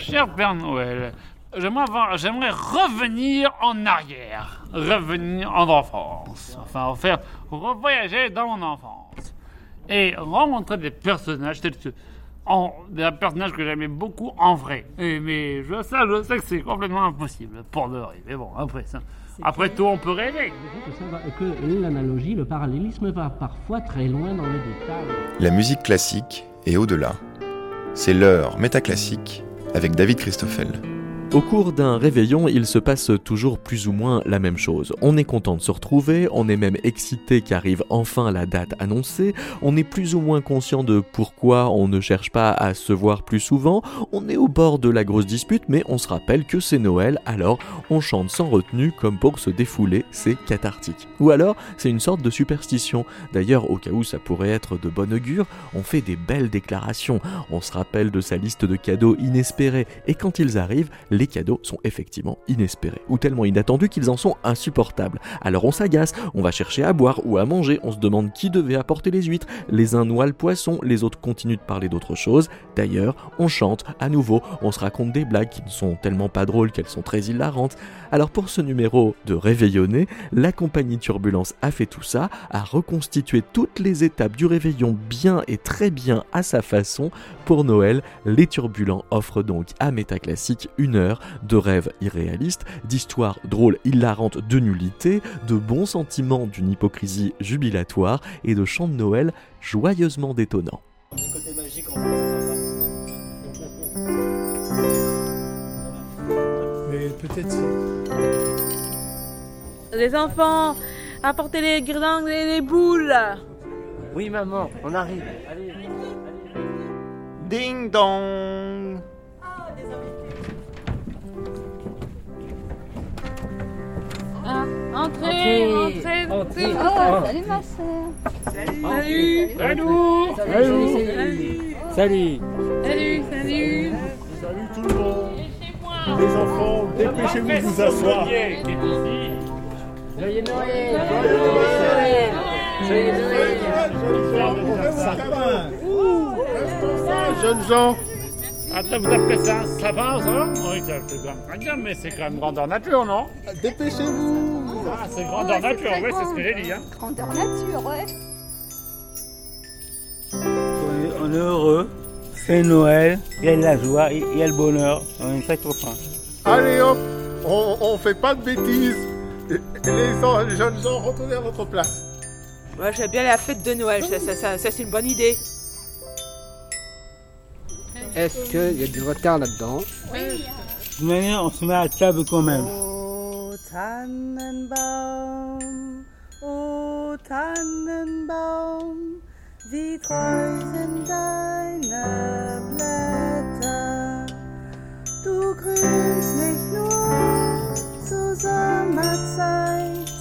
cher Père Noël, j'aimerais, avoir- j'aimerais revenir en arrière, revenir en enfance, enfin faire revoyager dans mon enfance et rencontrer des personnages tels que en, des personnages que j'aimais beaucoup en vrai. Et- mais je, ça, je sais que c'est complètement impossible pour de vrai. Mais bon, après ça, après tout, on peut rêver. Que l'analogie, le parallélisme va parfois très loin dans les détails. La musique classique et au-delà. C'est l'heure métaclassique avec David Christoffel. Au cours d'un réveillon, il se passe toujours plus ou moins la même chose. On est content de se retrouver, on est même excité qu'arrive enfin la date annoncée, on est plus ou moins conscient de pourquoi on ne cherche pas à se voir plus souvent, on est au bord de la grosse dispute, mais on se rappelle que c'est Noël, alors on chante sans retenue comme pour se défouler, c'est cathartique. Ou alors, c'est une sorte de superstition. D'ailleurs, au cas où ça pourrait être de bon augure, on fait des belles déclarations, on se rappelle de sa liste de cadeaux inespérés, et quand ils arrivent, les cadeaux sont effectivement inespérés, ou tellement inattendus qu'ils en sont insupportables. Alors on s'agace, on va chercher à boire ou à manger, on se demande qui devait apporter les huîtres, les uns noient le poisson, les autres continuent de parler d'autre chose. D'ailleurs, on chante à nouveau, on se raconte des blagues qui ne sont tellement pas drôles qu'elles sont très hilarantes. Alors pour ce numéro de Réveillonner, la compagnie Turbulence a fait tout ça, a reconstitué toutes les étapes du réveillon bien et très bien à sa façon. Pour Noël, les Turbulents offrent donc à Métaclassique une heure de rêves irréalistes, d'histoires drôles, hilarantes de nullité, de bons sentiments d'une hypocrisie jubilatoire et de chants de Noël joyeusement détonnants. Les enfants, apportez les guirlandes et les boules. Oui, maman, on arrive. Ding dong Ah, entrez, entrez, entrez. Oh, salut ma sœur. Salut. Salut Salut. Salut. Salut. Salut, salut. Salut tout le monde. Les enfants, dépêchez-vous de vous asseoir. Joyeux Noël. Joyeux Jeunes gens, Attends, vous appelez ça un sapin, ça Oui, ça fait quand même très bien, mais c'est quand même grandeur nature, non dépêchez-vous. Ah, c'est grandeur nature, oui, c'est ce que j'ai dit. Hein. Grandeur nature, ouais. On est heureux, c'est Noël, il y a de la joie, il y a le bonheur, on est très contents. Allez hop, on, on fait pas de bêtises. Les, les jeunes gens, retournez à votre place. Ouais, j'aime bien la fête de Noël, ça, ça, ça, ça, c'est une bonne idée. Est-ce qu'il y a du retard là-dedans De toute manière, on se met à table quand même. O Tannenbaum, o Tannenbaum, wie treu sind deine Blätter. Du grünst nicht nur zur Sommerzeit,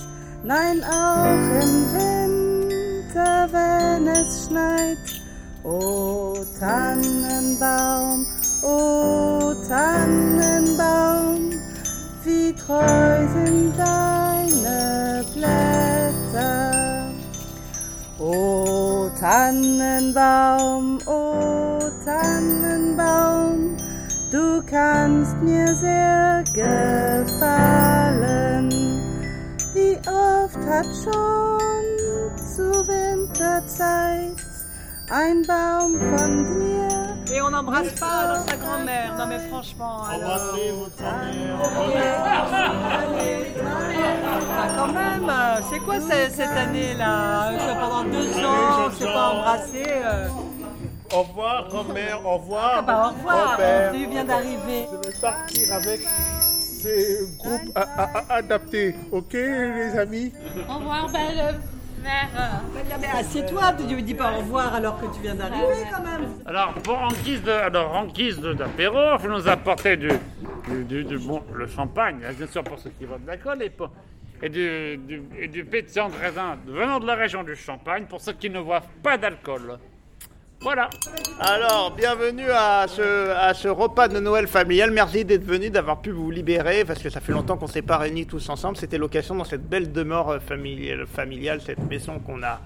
nein auch im Winter, wenn es schneit. O Tannenbaum, o Tannenbaum, wie treu sind deine Blätter. O Tannenbaum, o Tannenbaum, du kannst mir sehr gefallen. Wie oft hat schon zur Winterzeit ein Baum von dir Et on n'embrasse pas alors sa grand-mère. Non mais franchement. alors. Embrassez votre Ah, quand même, c'est quoi ce- cette année-là? Pendant deux ans, on s'est pas embrassé. euh. Au revoir, grand-mère, au revoir. Ah bah au revoir, tu viens d'arriver. Je vais partir avec ces groupes adaptés. Ok, les amis? Au revoir, belle mère. Mais assieds-toi, tu lui dis pas au revoir alors que tu viens d'arriver quand même. Alors, pour en guise de, alors, en guise d'apéro, nous apportez du, du, bon, le champagne, bien sûr pour ceux qui veulent de l'alcool, et du, du, et du pétillant de raisin venant de la région du Champagne pour ceux qui ne boivent pas d'alcool. Voilà. Alors, bienvenue à ce, à ce repas de Noël familial. Merci d'être venu, d'avoir pu vous libérer, parce que ça fait longtemps qu'on s'est pas réunis tous ensemble. C'était l'occasion dans cette belle demeure euh, familiale, familiale cette maison qu'on a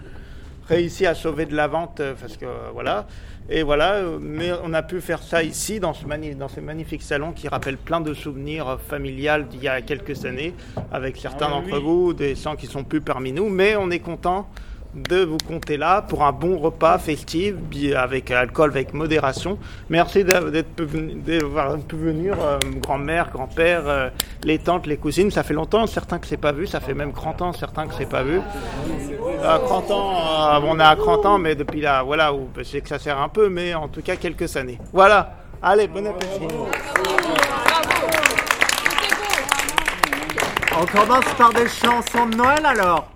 réussi à sauver de la vente euh, parce que voilà. Et voilà, euh, mais on a pu faire ça ici dans ce, mani- dans ce magnifique salon qui rappelle plein de souvenirs familiales d'il y a quelques années avec certains Ah d'entre oui. vous, des gens qui sont plus parmi nous, mais on est content de vous compter là pour un bon repas festif avec alcool avec modération. Merci d'avoir pu venir, euh, grand-mère, grand-père, euh, les tantes, les cousines. Ça fait longtemps, certains que c'est pas vu, ça fait même 30 ans, certains que c'est pas vu. À 30 ans, euh, on est à 30 ans, mais depuis là, voilà, où je sais que ça sert un peu, mais en tout cas quelques années. Voilà. Allez, bon appétit. On commence par des chansons de Noël alors?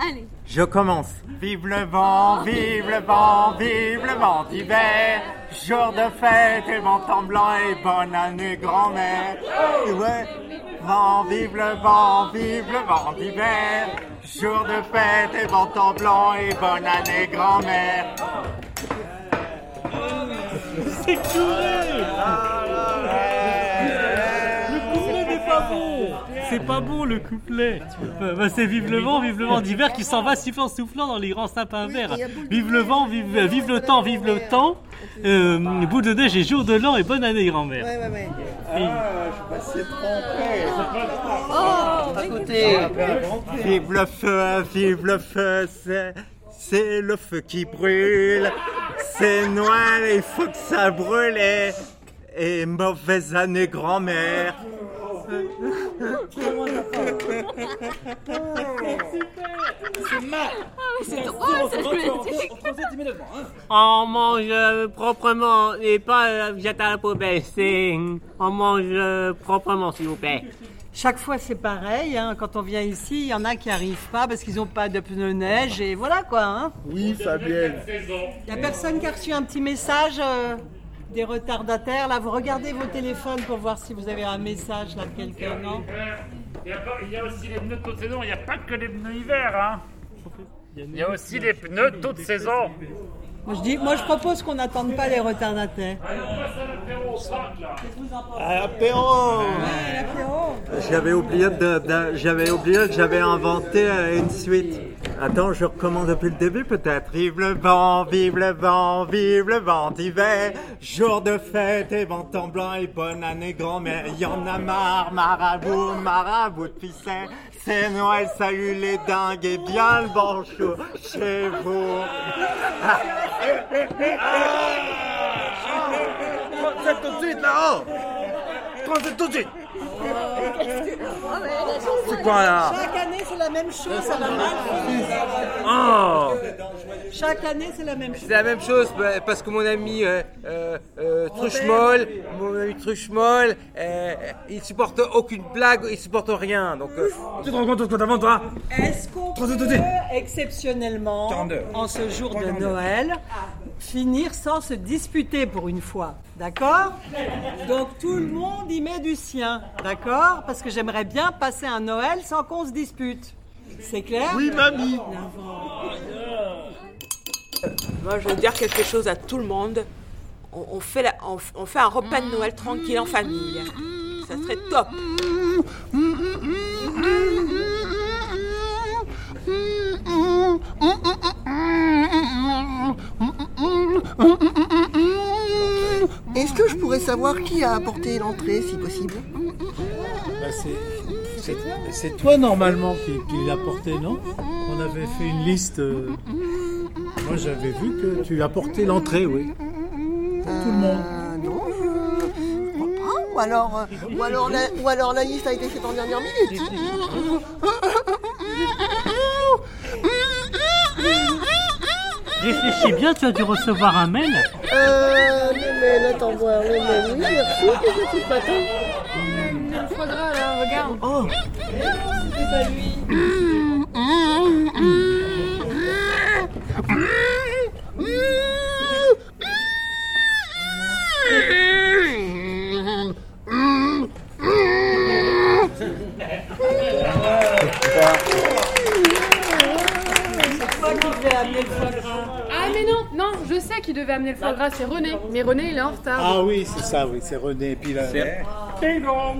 Allez. Je commence. Vive le vent, vive le vent, vive le vent d'hiver. Jour de fête et vent en blanc et bonne année grand-mère. Et Ouais, vent, vive le vent, vive le vent d'hiver. Jour de fête et vent en blanc et bonne année grand-mère. C'est couré C'est pas bon le couplet Bah, bah, C'est vive le vent, vive le vent d'hiver qui s'en va sifflant soufflant dans les grands sapins verts. Vive le vent, vive, vive le temps, vive le temps. Euh, bout de neige et jour de l'an et bonne année grand-mère. Ouais, ouais, ouais. À côté. Vive le feu, vive le feu, c'est, c'est le feu qui brûle. C'est Noël, il faut que ça brûle. Et mauvaise année grand-mère. C'est mal. c'est drôle, cette politique. On mange proprement et pas euh, jeter à la poubelle. C'est on mange proprement, s'il vous plaît. Chaque fois, c'est pareil. hein. Quand on vient ici, il y en a qui n'arrivent pas parce qu'ils n'ont pas de pneus neige et voilà quoi. Hein. Oui, Fabienne. Il n'y a personne qui a reçu un petit message euh, des retardataires. Là, vous regardez vos téléphones pour voir si vous avez un message là de quelqu'un, non? Il y, a pas- il y a aussi les pneus de toute saison, il n'y a pas que les pneus hiver. Hein. Il y a aussi les pneus toute saison. moi je, dis, moi, je propose qu'on n'attende pas les retardataires. Apéro Ouais, l'apéro. J'avais oublié, de, de- j'avais oublié que j'avais inventé euh, une suite. Attends, je recommence depuis le début peut-être. Vive le vent, vive le vent, vive le vent d'hiver. Jour de fête et vent en blanc et bonne année grand-mère. Y en a marre, marabout, marabout de ficelle. C'est Noël, salut les dingues et bien le bon chaud chez vous. Faites tout de suite là-haut tout de suite C'est quoi là Chaque année, c'est la même chose. Ça va mal. Oh Chaque année, c'est la même chose. C'est la même chose bah, parce que mon ami euh, euh, euh, Truchemol, mon ami Truchemol, euh, il supporte aucune blague, il supporte rien. Donc euh, Tu te rends compte de ce toi Est-ce qu'on peut, exceptionnellement, 42. en ce jour de Noël, finir sans se disputer pour une fois D'accord? Donc tout le monde y met du sien, d'accord? Parce que j'aimerais bien passer un Noël sans qu'on se dispute. C'est clair? Oui, mamie Moi, je veux dire quelque chose à tout le monde. On, on fait, la- on, f- on fait un repas de Noël tranquille en famille. Ça serait top. Est-ce que je pourrais savoir qui a apporté l'entrée, si possible? Bah, c'est- toi normalement qui, qui l'as porté, non? On avait fait une liste. euh, Moi j'avais vu que tu apportais l'entrée, oui. Pour tout le monde. Euh, non, je crois pas. Ou alors, euh, ou, alors la, ou alors la liste a été faite en dernière minute. Réfléchis bien, tu as dû recevoir un mail. Euh, le mail, attends voir, le mail, oui, merci, que j'ai fait ce matin. Il faudra là, regarde. Oh C'était pas lui. C'est toi qui devais amener le foie gras. Ah mais non, non, je sais qui devait amener le foie gras, c'est René. Mais René, il est en retard. Ah oui, c'est ça, oui, c'est René. Et puis là, C'est-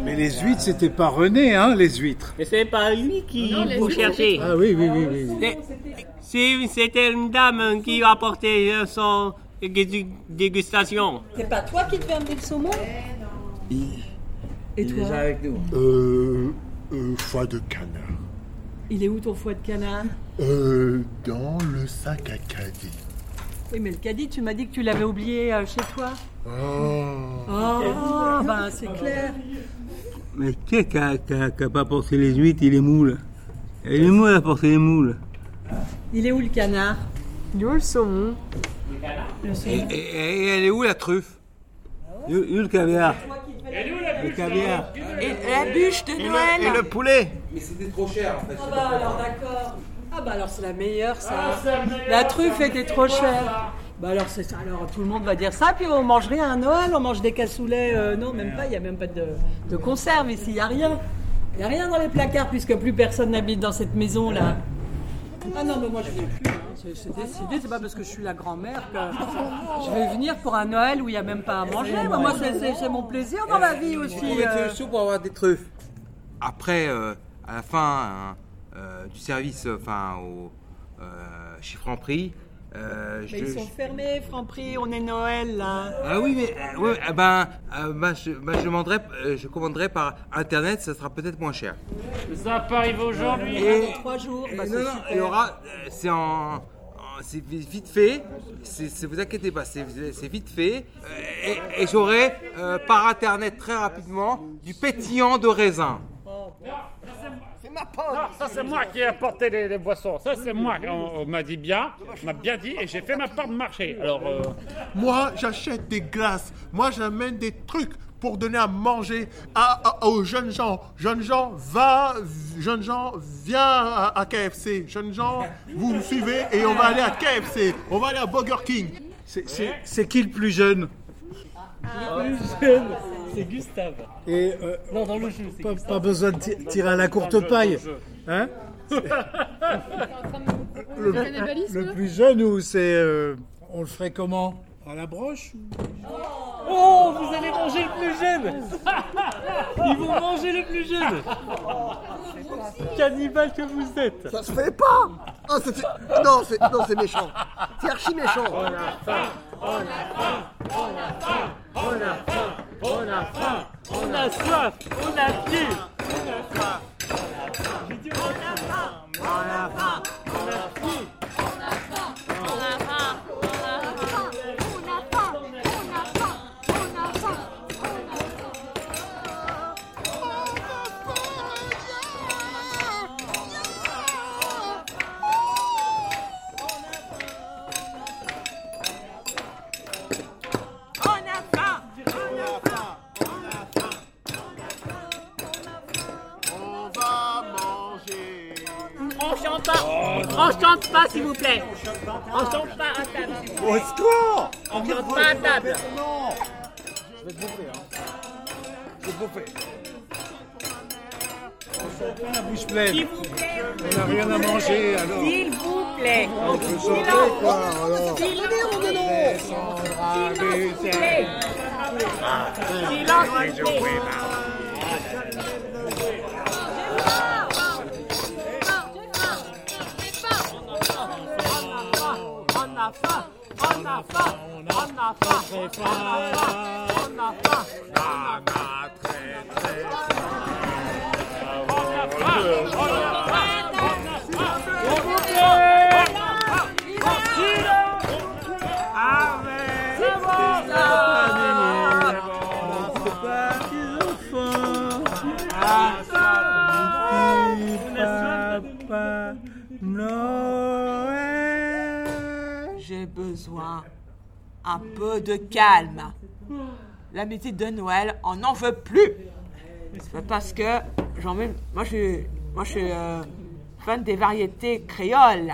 mais les huîtres, c'était pas René, hein, les huîtres. Mais c'est pas lui qui Non, vous cherchez. Ah oui, oui, oui, oui. oui. C'est- C'était une dame qui a apporté euh, son dé- dégustation. C'est pas toi qui devais amener le saumon? Et toi? avec nous. Euh, euh, foie de canard. Il est où ton foie de canard? Euh, dans le sac à caddie. Oui, mais le caddie, tu m'as dit que tu l'avais oublié euh, chez toi. Oh. Oh, ben c'est clair. Mais qui est qui a, qui a- qui a pas porté les huîtres et les moules Et les moules a porté les moules. Il est où le canard? Il est où le saumon? Le Et, saumon. et- et elle est où la truffe? Où où le caviar? Le caviar. Et la bûche de Et Noël le, et le poulet Mais c'était trop cher en fait. Ah bah alors d'accord. Ah bah alors c'est la meilleure ça. La truffe était trop chère. Bah alors c'est ça. Alors tout le monde va dire ça. Puis on mange rien à Noël. On mange des cassoulets. euh, non même pas. Il y a même pas de, de conserve ici. Il y a rien. Il y a rien dans les placards puisque plus personne n'habite dans cette maison là. Ah non mais moi je vais plus. hein. C'est décidé. C'est pas parce que je suis la grand-mère que je vais venir pour un Noël où il y a même pas à manger. Moi, moi, c'est- mon plaisir dans la vie aussi. Euh. veux sous pour avoir des truffes Après, euh, à la fin euh, du service, euh, enfin au euh, chez Franprix, euh, je, ils sont fermés, Franprix. On est Noël là. Ah oui, mais euh, ouais, eh ben, euh, ben, je, ben, je, demanderai, euh, je commanderai par internet, ça sera peut-être moins cher. Ça peut arriver aujourd'hui. Et- Trois jours. Et bah, non, c'est non, il y aura, euh, c'est en, en- c'est vi- vite fait, c'est, vous inquiétez pas, c'est, c'est vite fait, Euh, et, et j'aurai euh, par internet très rapidement du pétillant de raisin. Ma Non, ça c'est moi qui ai apporté les, les boissons. Ça c'est moi. On, on m'a dit bien, on m'a bien dit et j'ai fait ma part de marché. Alors, euh, Moi, j'achète des glaces. Moi, j'amène des trucs pour donner à manger à- à- aux jeunes gens. Jeunes gens, va, jeunes gens, viens à, à KFC. Jeunes gens, vous me suivez et on va aller à KFC. On va aller à Burger King. C'est- C'est c'est qui le plus jeune C'est Gustave. Et euh, Non, dans le jeu, c'est pas, pas besoin de ti- tirer à la courte paille. Hein Le plus jeune ou c'est. euh, on le ferait comment? À la broche Oh, vous allez manger le plus jeune Ils vont manger le plus jeune Cannibale que vous êtes Ça se fait pas. Ah, c'est- c'est- non, c'est non, c'est méchant. C'est archi méchant. On a soif On a pied On On chante pas, s'il vous plaît. On chante pas à table. Au secours On chante pas à table. Non Je vais te bouffer, hein. Je vais te bouffer. On la bouche pleine. S'il vous plaît. On n'a rien à manger alors. S'il vous plaît. On peut chanter quoi alors. Silence s'il vous plaît Silence, s'il vous plaît On a faim On a faim On a faim On a faim On a faim Papa un peu de calme. La musique de Noël, on n'en veut plus. Parce que j'en. Moi, je moi, je suis euh, fan des variétés créoles.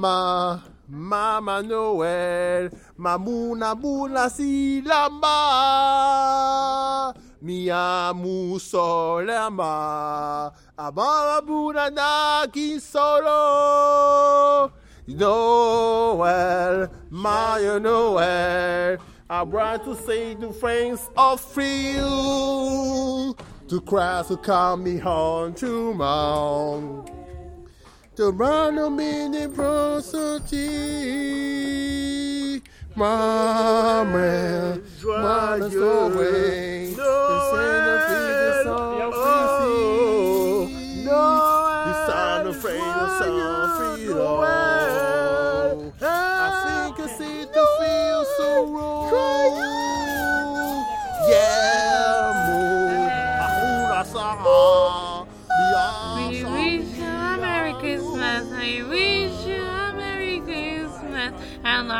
Mama, Mama Noël, Mamuna Muna Silama, Miamu Solema, Ababa Bunana Solo. Noel, my Noel, I want to say to friends of you, to cry to come me home to Sovrano bine prosoci. Maman, joyeux, Noël.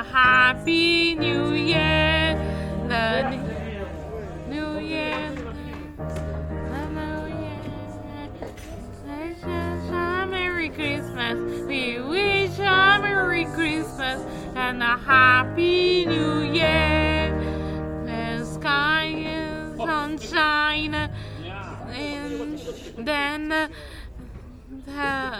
A Happy New Year. The New Year. The New Year. A Merry Christmas. We wish a Merry Christmas and a Happy New Year. The sky is sunshine. And then the,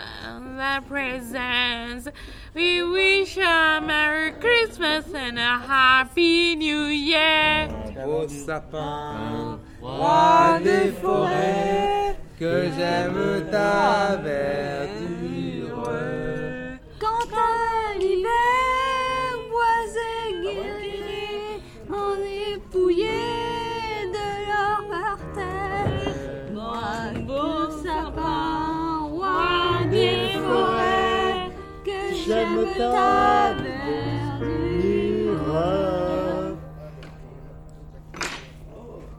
the presents. We wish a Merry Christmas and a Happy New Year. Au sapin, roi des forêts, que j'aime ta verdure. Quand à l'hiver, bois et guerriers, on est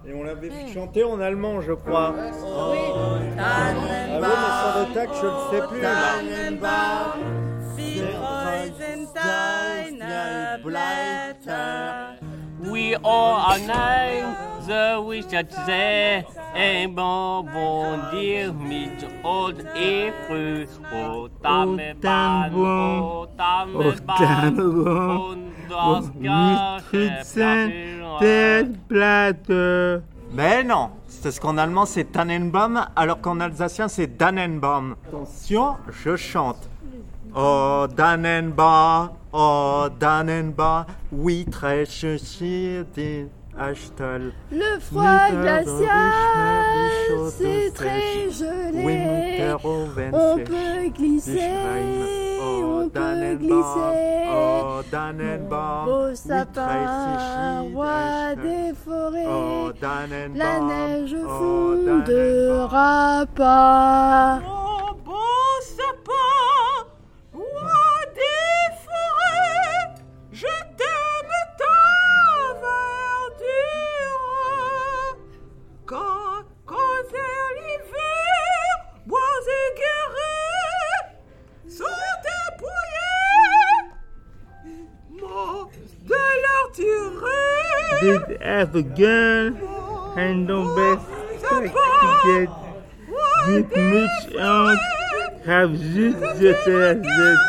Et on l'avait vu chanter en allemand, je crois. Oui. Ah oui, mais sans le tac, je ne sais plus. We all are nine, the wish that they bonbondir mit old et früh. O das Gasche Mais non, c'est parce qu'en allemand c'est Tannenbaum, alors qu'en alsacien c'est Dannenbaum. Attention, je chante. Oh Dannenbaum, oh Dannenbaum, oui très Achtel. Le froid glacial, c'est très gelé. On peut glisser, on peut glisser. Dannenbaum, Beau sapin, roi des forêts, la neige fondera pas. Have a gun and don't get dit mich out have just just as it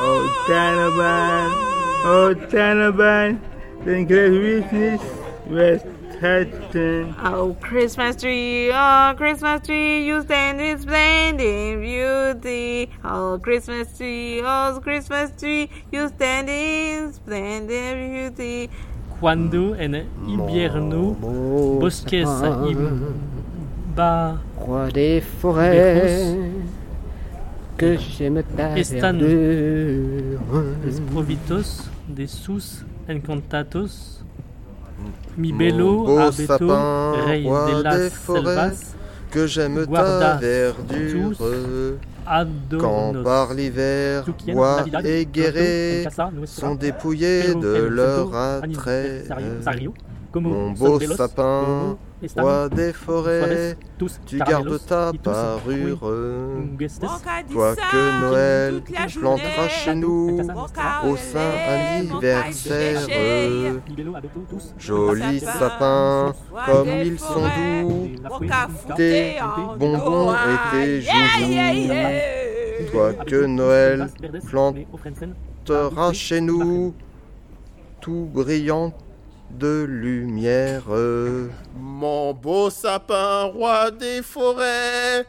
Oh Taliban Oh Taliban then great witness was touching Oh, Christmas tree, oh, Christmas tree, you stand in splendid beauty. Oh, Christmas tree, oh, Christmas tree, you stand in splendid beauty. Quando en invierno bosques imba Roi des forêts, que j'aime ta. Provitos, des sus encantados, mi bello abeto, rey de las selvas, que j'aime ta guarda verdure. Quand par l'hiver, bois et Nuestra, sont dépouillés de leur attrait. Mon beau sapin, roi des forêts, tu gardes ta parure. Toi que Noël plantera chez nous au saint anniversaire. Jolis Sapin, sapins, comme ils sont doux, tes bonbons et tes joujoux. Toi que Noël plantera Ah, chez nous, tout brillant de lumière. Mon beau sapin, roi des forêts,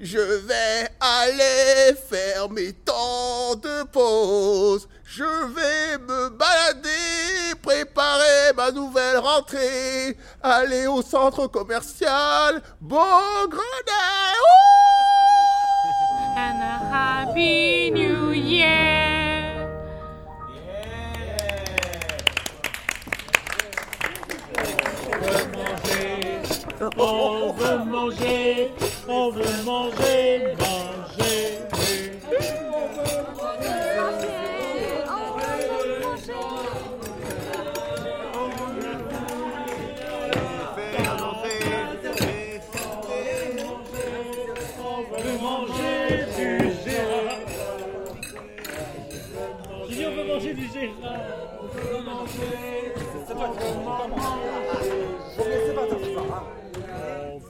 je vais aller faire mes temps de pause. Je vais me balader, préparer ma nouvelle rentrée, aller au centre commercial. And a happy new year. On veut manger, on veut manger.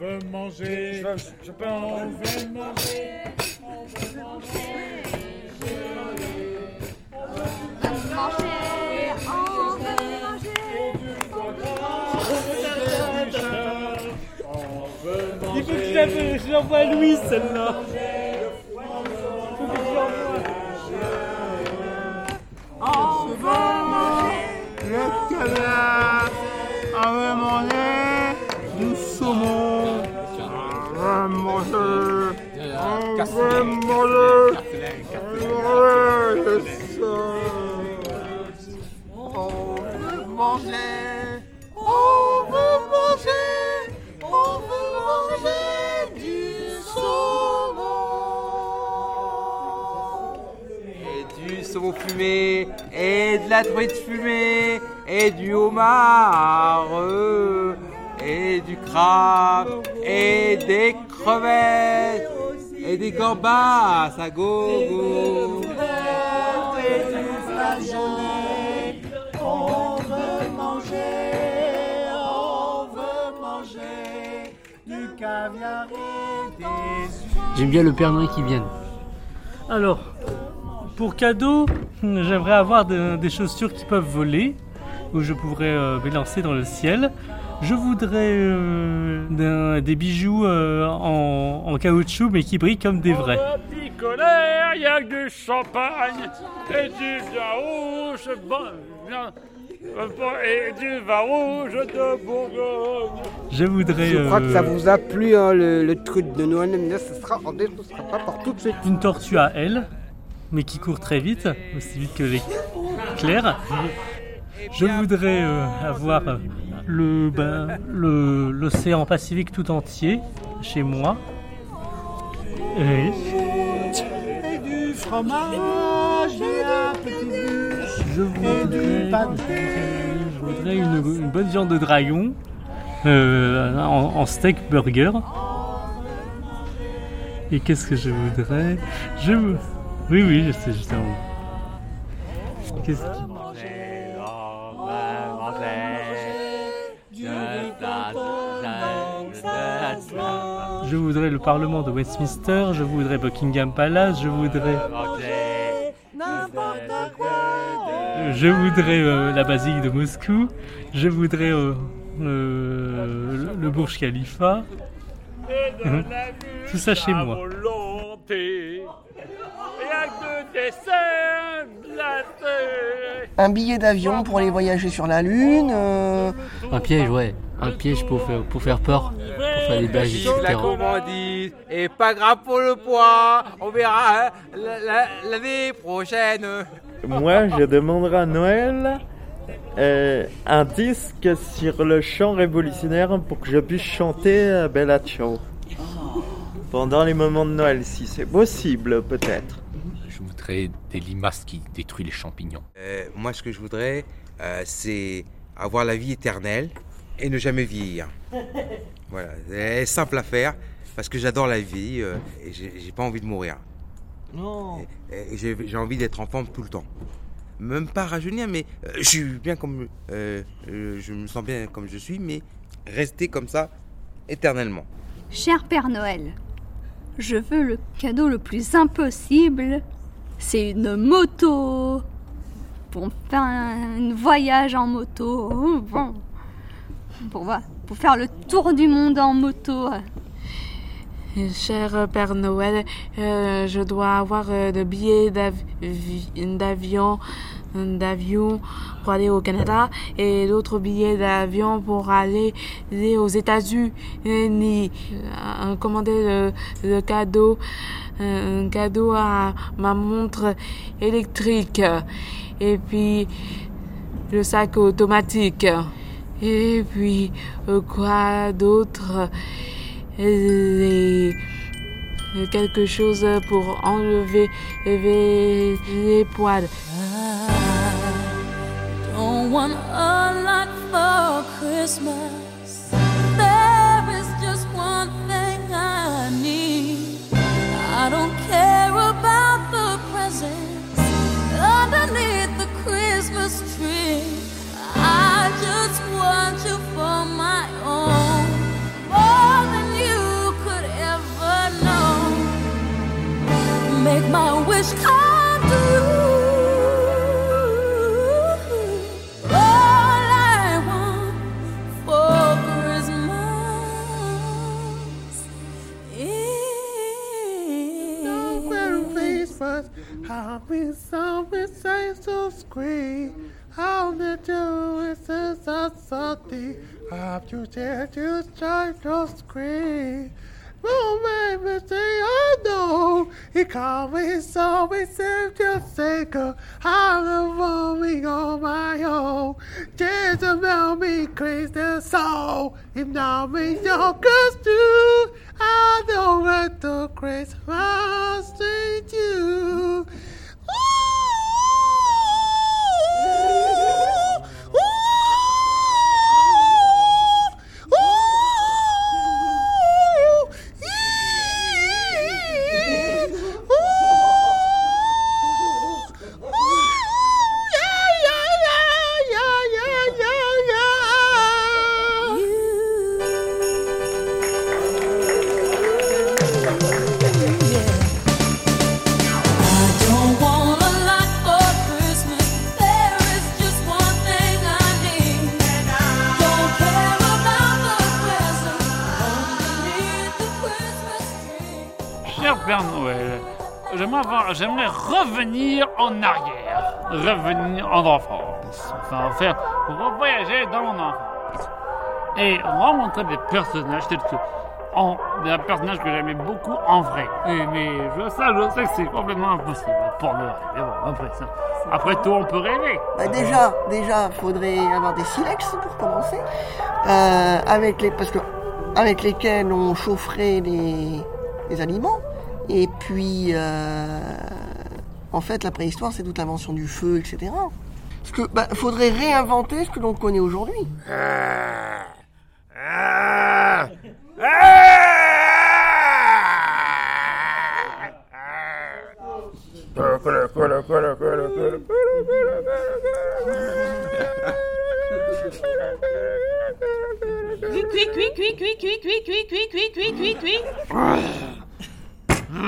Veut manger. Je, je peux On veut manger. On veut manger. Il faut que je la- je l'envoie à Louis celle-là. Faut que je l'envoie. On veut manger le canard, on veut manger du saumon, manger, on veut manger, on veut manger, on veut manger, on veut manger. Du saumon. Et du saumon fumé, et de la truite fumée, et du homard, et du crabe, et des crevettes, et des gambas à gogo. Et du flageolet, on veut manger, on veut manger du caviar et des J'aime bien le Père Noël qui vienne. Alors, pour cadeau, j'aimerais avoir de- des chaussures qui peuvent voler, où je pourrais euh, m'élancer dans le ciel. Je voudrais euh, des bijoux euh, en, en caoutchouc, mais qui brillent comme des vrais. Picolère, il y a du champagne et du vin rouge, euh, et du vin rouge de Bourgogne. Je voudrais... Je crois que ça vous a plu, hein, le, le truc de Noël, mais ce sera, en ce sera pas pour tout de suite. une tortue à ailes, mais qui court très vite, aussi vite que l'éclair. Je voudrais euh, avoir euh, le ben, le- l'océan Pacifique tout entier chez moi. Et Et du fromage je voudrais, je voudrais une, une bonne viande de dragon euh, en, en steak burger. Et qu'est-ce que je voudrais? Je Oui, oui, je sais justement. Qu'est-ce qui... Je voudrais le Parlement de Westminster, je voudrais Buckingham Palace, je voudrais, je voudrais euh, la basilique de Moscou, je voudrais euh, euh, le, le Burj Khalifa. Tout ça chez moi. Un billet d'avion pour aller voyager sur la Lune. euh, Un piège, ouais. Un piège pour faire, pour faire peur. Fallait bien la gourmandise Et pas grave pour le poids On verra hein, la- la- l'année prochaine Moi, je demanderai à Noël euh, un disque sur le chant révolutionnaire pour que je puisse chanter euh, Bella Ciao. Pendant les moments de Noël, si c'est possible, peut-être. Je voudrais des limaces qui détruisent les champignons. Euh, Moi, ce que je voudrais, euh, c'est avoir la vie éternelle et ne jamais vieillir. Voilà, c'est simple à faire parce que j'adore la vie euh, et j'ai pas envie de mourir. Non. Et j'ai envie d'être en forme tout le temps. Même pas rajeunir, mais euh, je suis bien comme. euh, euh, je me sens bien comme je suis, mais rester comme ça éternellement. Cher Père Noël, je veux le cadeau le plus impossible. C'est une moto. Pour faire un voyage en moto. Bon. Pour, faire le tour du monde en moto. Cher Père Noël, euh, je dois avoir euh, billets d'av- vi- d'avion pour aller au Canada et d'autres billets d'avion pour aller, aux États-Unis. Euh, commander le, le euh, un cadeau à ma montre électrique et puis le sac automatique. Et puis, euh, quoi d'autre? Les- Quelque chose pour enlever lever les poils. Don't want a for Christmas. You dare to try to scream? Oh, baby, I know. He called me so we said your think of how the on my own. Jezebel me crazed the soul. He now me your curse too. I know what the grace must you. Cher Père Noël, j'aimerais, revenir en arrière, revenir en enfance, enfin faire revoyager dans mon enfance et rencontrer des personnages tels que en, des personnages que j'aimais beaucoup en vrai. Mais je, ça, je sais que c'est complètement impossible pour le. Mais bon, après ça, après tout, on peut rêver. Bah déjà, déjà, faudrait avoir des silex pour commencer, euh, avec les parce que avec lesquels on chaufferait les, les aliments. Et puis, euh, en fait, la préhistoire, c'est toute l'invention du feu, etc. Parce que bah, faudrait réinventer ce que l'on connaît aujourd'hui. Nhầm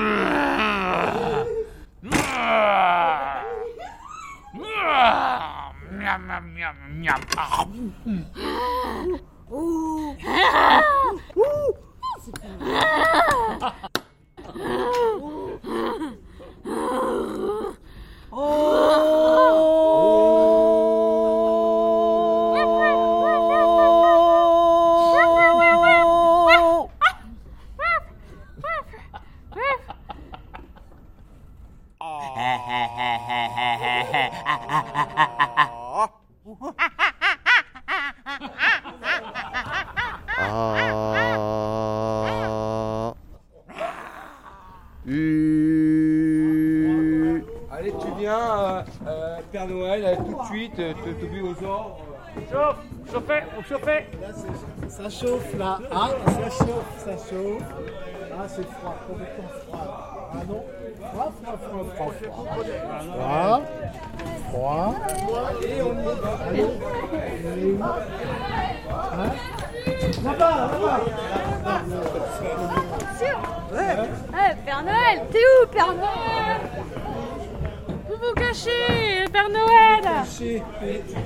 nhầm nhầm nhầm Oh! Noël, tout de suite, euh, te te mets aux ordres. Chauffe, chauffez, chauffez. Ça chauffe là. Ah, ça chauffe, ça chauffe. Ah, c'est froid, complètement froid. Ah non Froid, froid, froid, froid, froid. Froid. Froid. Allez, on y va. Allez. Elle est où Hein? Là-bas, là-bas. Ouais. Père Noël, t'es où, Père Noël? Vous cachez, Père Noël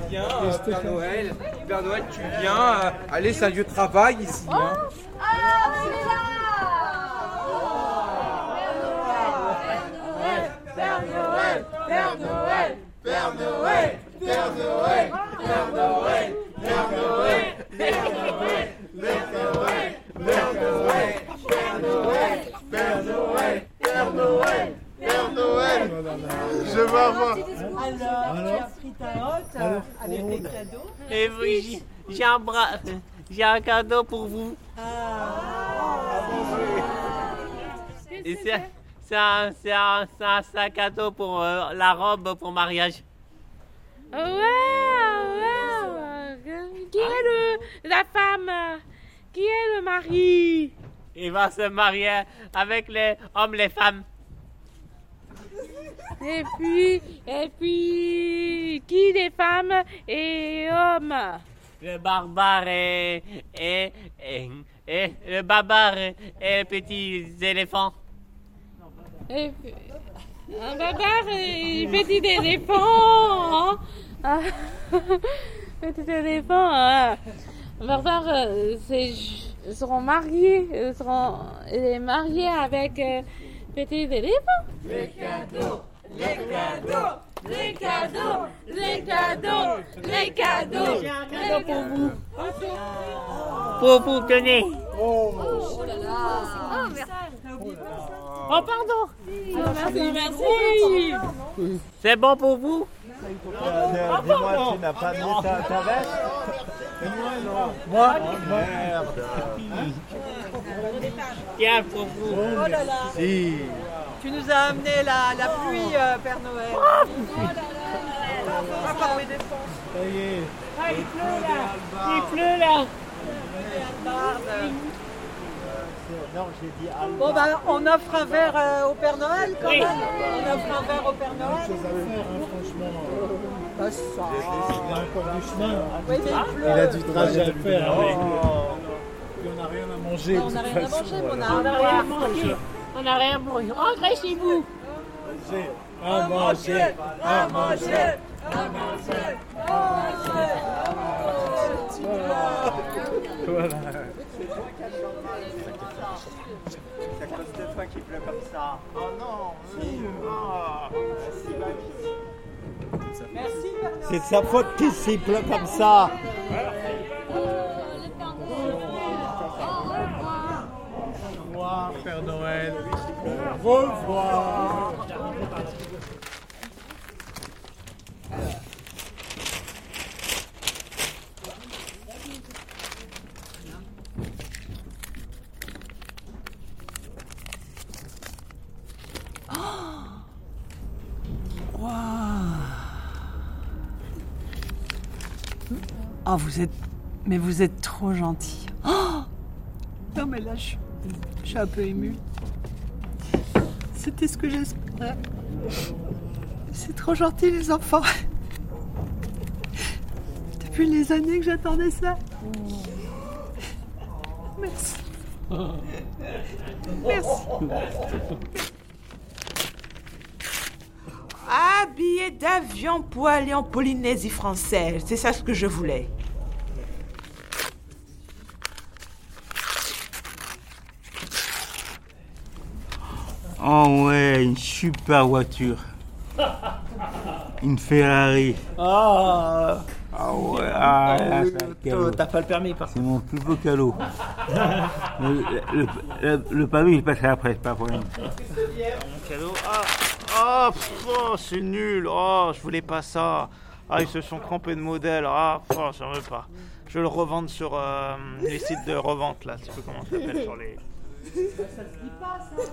Viens, euh, Père Noël. Père Noël, tu viens. euh, allez, c'est un lieu de travail ici. hein. Ah, il est là Père Noël, Père Noël, Père Noël, Père Noël, Père Noël, Père Noël, Je vais avoir. Alors, tu as pris ta hotte euh, avec des cadeaux. Et oui, j'ai- un bras, j'ai un cadeau pour vous. Et c'est c'est un, c'est un, c'est un, c'est un cadeau pour euh, la robe pour mariage. Ouais, ouais. Qui est le, la femme Qui est le mari? Il va se marier avec les hommes, les femmes. Et puis, et puis, qui des femmes et hommes? Le barbare et, et, et, et le barbare et les petits éléphants. Et un barbare et petit éléphant. hein. Petit éléphant. hein. Barbare, euh, c'est, seront mariés, ils seront sont mariés avec petit éléphant. Les cadeaux, les cadeaux, les cadeaux, les cadeaux, les cadeaux. J'ai un cadeau pour vous. Pour vous, tenez. Oh là là. Oh, merci. Oh, pardon. Oh, merci, merci. C'est bon pour vous? Dis-moi, tu n'as pas mis ta, ta Moi Merde. Tiens, pour vous. Oh là là. Si. Tu nous as amené la, la pluie, euh, Père Noël. Oh là là. On va pas les défendre. Ça y est. Ah, il pleut là. Il pleut là. Non, j'ai dit. Bon, bah, on offre un verre euh, au Père Noël quand Oui. même. On offre un verre au Père Noël. Hein, franchement. Bah, ça. Il y a encore du chemin. hein. Oui, mais il pleut. Il a du trajet à faire. Oh. hein. Puis on n'a rien à manger. On n'a rien à manger, mais on n'a rien mangé. On n'a rien mangé. Rentrez chez vous. Manger, À manger, à manger. Voilà. C'est sa faute qu'il pleut comme ça. Au revoir, Père Noël. Au revoir. Vous êtes. Mais vous êtes trop gentil. Oh non, mais là, je, je suis un peu émue. C'était ce que j'espérais. C'est trop gentil, les enfants. Depuis les années que j'attendais ça. Merci. Merci. Ah, billet d'avion pour aller en Polynésie française. C'est ça ce que je voulais. Oh ouais, une super voiture. Une Ferrari. Ah Ah ouais, ah, un. T'as pas le permis par C'est mon plus beau cadeau. le, le, le, le permis, je passerai après, c'est pas pour rien. Cadeau. Ah, Oh, pff, oh, c'est nul. Oh, je voulais pas ça. Ah, ils se sont crampés de modèle. Ah, oh, j'en veux pas. Je vais le revendre sur euh, les sites de revente, là. Tu sais comment ça s'appelle sur les.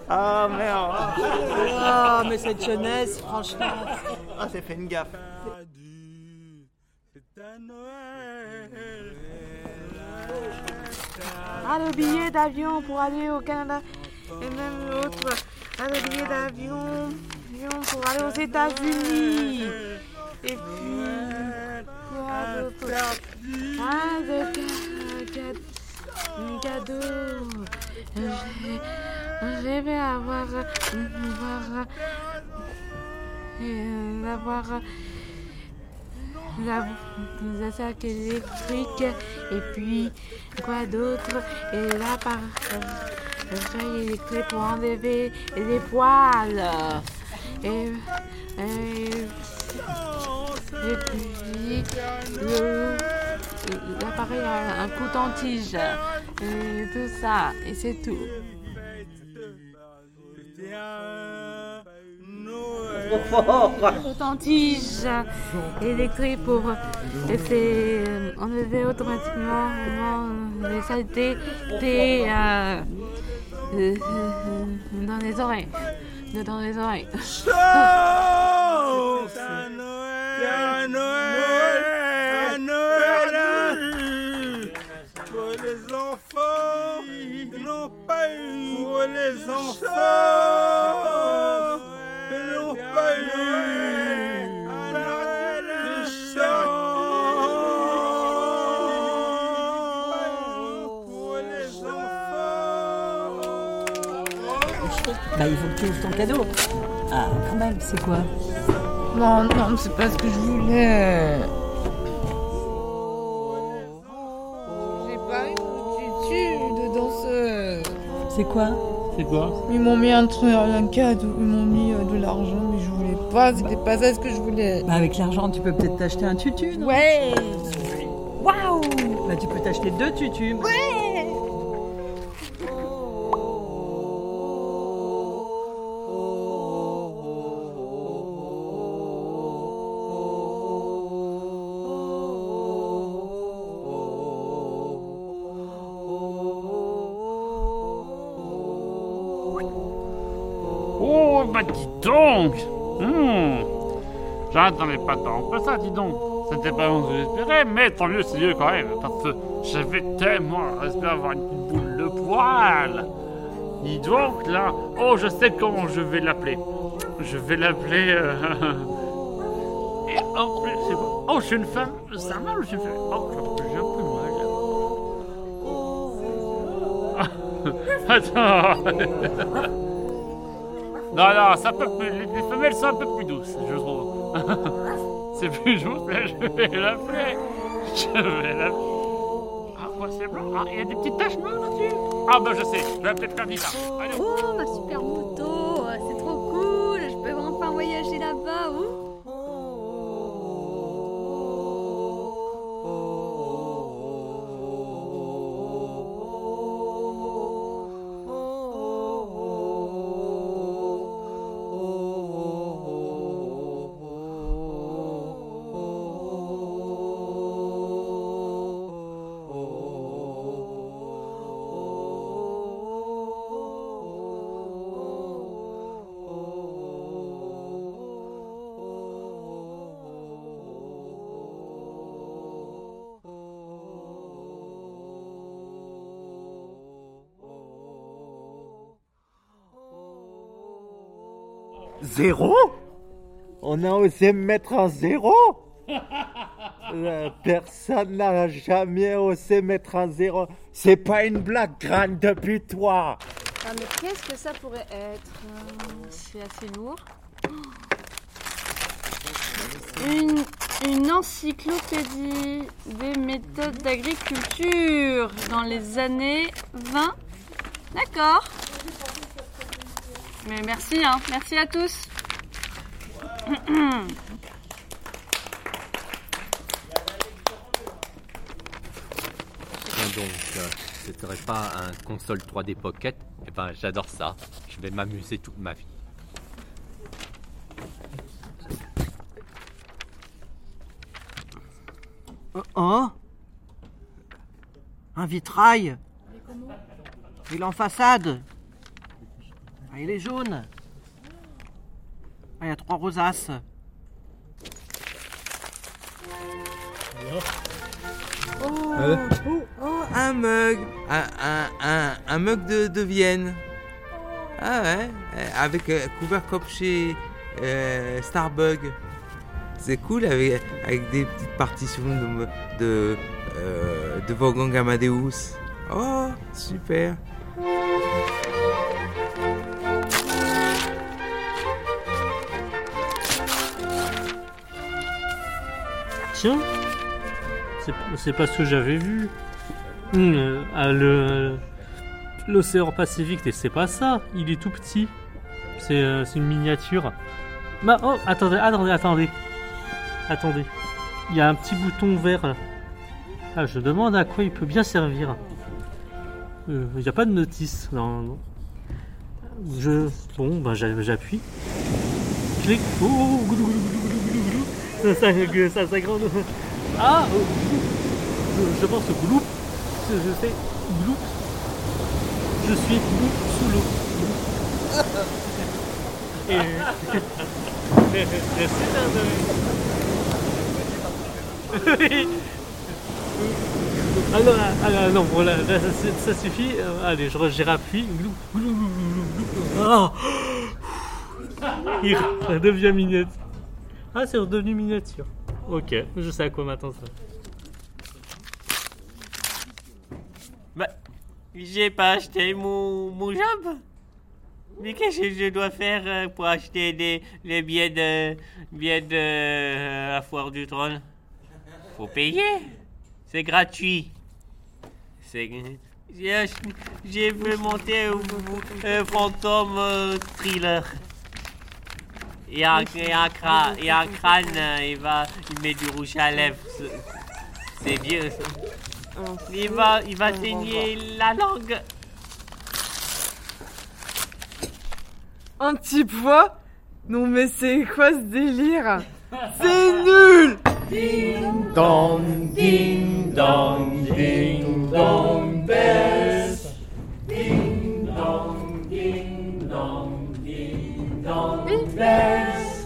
Ah, merde. Ah, mais cette jeunesse, franchement. Ah, c'est fait une gaffe. Ah, le billet d'avion pour aller au Canada. Et même l'autre. Ah, le billet d'avion pour aller aux États-Unis. Et puis. Quoi Ah, de ca- ca- cadeau. Je vais avoir. avoir euh, avoir la, la sac électrique et puis quoi d'autre? Et là par le feuille électrique pour enlever les poils et, et, et puis l'appareil a un coton-tige et tout ça et c'est tout coton-tige électrique pour laisser enlever automatiquement les saletés euh, euh, dans les oreilles. Dans les oreilles. Pour les enfants n'ont pas eu. Pour les enfants n'ont pas eu. Bah, il faut que tu ouvres ton cadeau. Ah, quand même, c'est quoi? Non, non, c'est pas ce que je voulais. J'ai pas eu de tutu de danseuse. C'est quoi? C'est quoi? Ils m'ont mis un truc, un cadeau, ils m'ont mis euh, de l'argent, mais je voulais pas, c'était pas ça ce que je voulais. Bah, avec l'argent, tu peux peut-être t'acheter un tutu, non? Ouais Waouh Bah, tu peux t'acheter deux tutus. Ouais donc Hmm. J'attendais pas tant que ça, dis donc. C'était pas ce que j'espérais, mais tant mieux, c'est mieux quand même, parce que j'avais tellement espéré avoir une petite boule de poil. Dis donc, là, oh, je sais comment je vais l'appeler. Je vais l'appeler... euh, Et en plus, c'est quoi Oh, je suis une femme. Un mâle ou je suis une femme Oh, j'ai un peu mal. Attends. Non, non, ça peut. Les, les femelles sont un peu plus douces, je trouve. c'est plus mais je vais l'appeler. Je vais l'appeler. Ah, quoi, c'est blanc Ah, il y a des petites taches noires là-dessus Ah, bah, je sais, je vais appeler Perdita. Allez. Zéro? On a osé mettre un zéro? Euh, Personne n'a jamais osé mettre un zéro. C'est pas une blague, grande depuis toi. Ah, mais qu'est-ce que ça pourrait être Euh, C'est assez lourd. Une, une encyclopédie des méthodes d'agriculture dans les années 20. D'accord. Mais merci, hein. merci à tous. Wow. donc euh, ce serait pas un console 3D Pocket, eh ben j'adore ça. Je vais m'amuser toute ma vie. Oh, oh Un vitrail Il est en façade ah, Il est jaune Ah, Il y a trois rosaces Oh, oh, oh, un mug. Un, un, un, un mug de, de Vienne. Ah ouais, euh, avec euh, couvert comme chez euh, Starbug. C'est cool avec, avec des petites partitions de, de, euh, de Wolfgang Amadeus. Oh, super. C'est pas ce que j'avais vu. Euh, ah, le l'océan Pacifique, c'est pas ça. Il est tout petit. C'est euh, une miniature. Bah, attendez, attendez, attendez. Attendez. Il y a un petit bouton vert. Ah, je demande à quoi il peut bien servir. Euh, Il n'y a pas de notice. Je. Bon, j'a- j'appuie. Goulou, goulou, goulou, goulou, goulou. Ça, ça, ça, ça grande. Ah oh, je, je pense gloup. Je, je fais gloup. Je suis gloup sous l'eau. Et... Merci Ah non, ah, ah, non, voilà, là, ça, ça suffit. Euh, allez, je, glou, glou. Ah Il redevient. Ah, c'est redevenu miniature. Ok, je sais à quoi m'attendre ça. Bah, j'ai pas acheté mon, mon job. Mais qu'est-ce que je dois faire euh, pour acheter des, les billets de, billets de euh, la foire du trône? Faut payer. C'est gratuit. C'est. J'ai vu monter un un fantôme euh, thriller. Il y a, un- il y a un crâne, il y a un crâne, euh, il va, il met du rouge à lèvres. C'est- vieux ça. Il va, il va saigner la langue. Un petit pois Non mais c'est quoi ce délire? C'est nul Ding dong, ding dong, ding dong bells. Ding dong, ding dong, dong bells.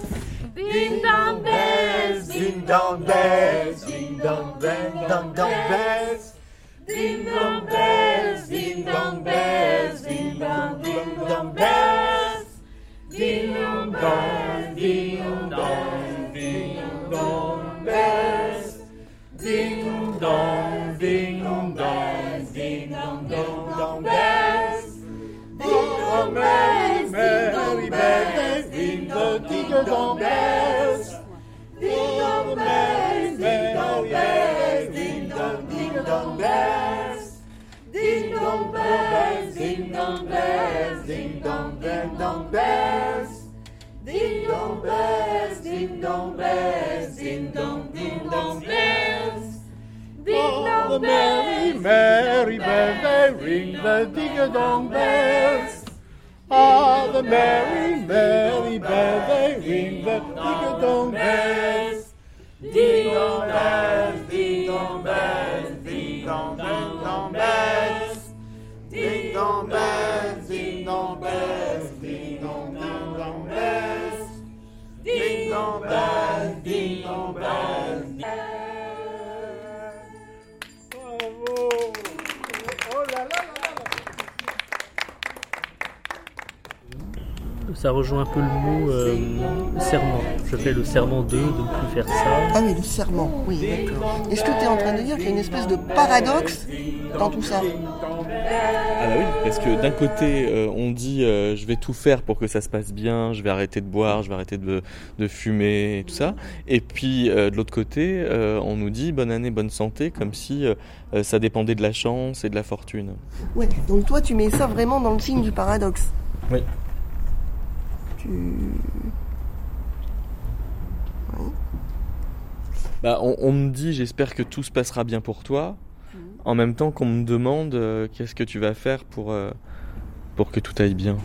Ding dong bells, ding dong bells, ding dong bells, dong dong bells. Ding dong bells, ding dong bells, ding dong ding dong bells. Ding dong bells, ding dong, ding dong bells. Ding dong, ding dong, ding dong, dong dong bells. Ding dong bells, dong, ding dong bells. Ding dong bells, ding dong bells, ding dong, ding dong bells. Ding dong bells, ding dong bells, ding dong, ding dong bells. Ding dong bells, ding dong bells, ding dong, ding dong bells. Ding dong merry, merry bells, they ring the ding dong bells. Ah, the merry, merry bells, they ring the ding dong bells. Ding dong bells, Ça rejoint un peu le mot euh, serment. Je fais le serment 2 de ne plus faire ça. Ah oui, le serment, oui, d'accord. Est-ce que tu es en train de dire qu'il y a une espèce de paradoxe dans tout ça? Ah bah oui, parce que d'un côté, euh, on dit euh, je vais tout faire pour que ça se passe bien, je vais arrêter de boire, je vais arrêter de, de fumer et tout ça. Et puis euh, de l'autre côté, euh, on nous dit bonne année, bonne santé, comme si ça dépendait de la chance et de la fortune. Ouais, donc toi tu mets ça vraiment dans le signe du paradoxe. Oui. Tu... Bah, on, on me dit j'espère que tout se passera bien pour toi, en même temps qu'on me demande euh, qu'est-ce que tu vas faire pour, euh, pour que tout aille bien.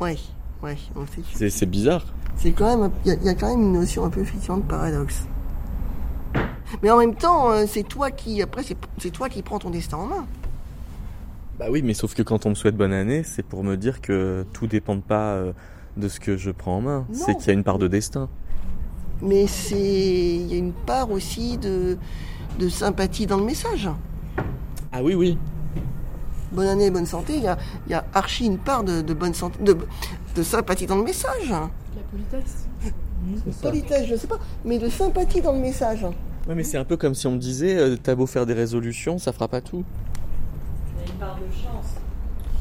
Ouais, ouais, on sait. C'est bizarre. C'est quand même, il y, a- il y a quand même une notion un peu effectivement de paradoxe. Mais en même temps, euh, c'est toi qui, après, c'est c'est toi qui prends ton destin en main. Bah oui, mais sauf que quand on me souhaite bonne année, c'est pour me dire que tout dépend pas euh, de ce que je prends en main. C'est qu'il y a une part de destin. Mais c'est, il y a une part aussi de, de sympathie dans le message. Ah oui, oui. Bonne année, bonne santé. Il y a, il y a archi une part de, de bonne santé, de, de sympathie dans le message. La politesse. Politesse, je sais pas, mais de sympathie dans le message. Ouais, mais c'est un peu comme si on me disait, euh, t'as beau faire des résolutions, ça fera pas tout. Une part de chance.